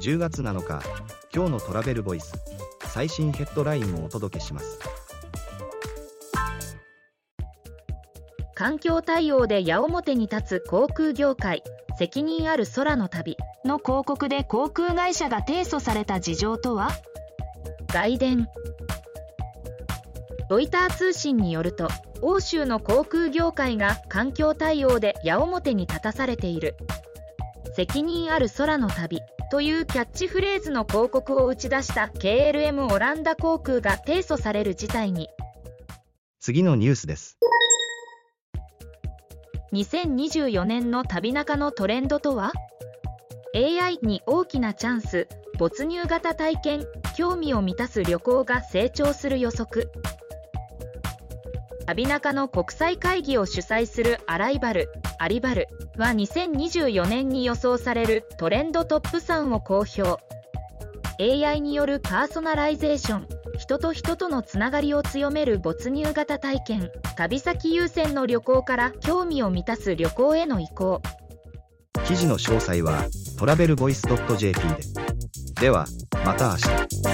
10月7日今日のトラベルボイス最新ヘッドラインをお届けします。環境対応で矢面に立つ航空業界責任ある空の旅の広告で航空会社が提訴された事情とは？外伝。ロイター通信によると欧州の航空業界が環境対応で矢面に立たされている。責任ある空の旅というキャッチフレーズの広告を打ち出した KLM オランダ航空が提訴される事態に。次のニュースです。2024年の旅中のトレンドとは？AI に大きなチャンス没入型体験興味を満たす旅行が成長する予測旅中の国際会議を主催するアライバルアリバルは2024年に予想されるトレンドトップ3を公表。AI によるパーソナライゼーション人と人とのつながりを強める没入型体験旅先優先の旅行から興味を満たす旅行への移行。記事の詳細はトラベルボイス .jp で。ではまた明日。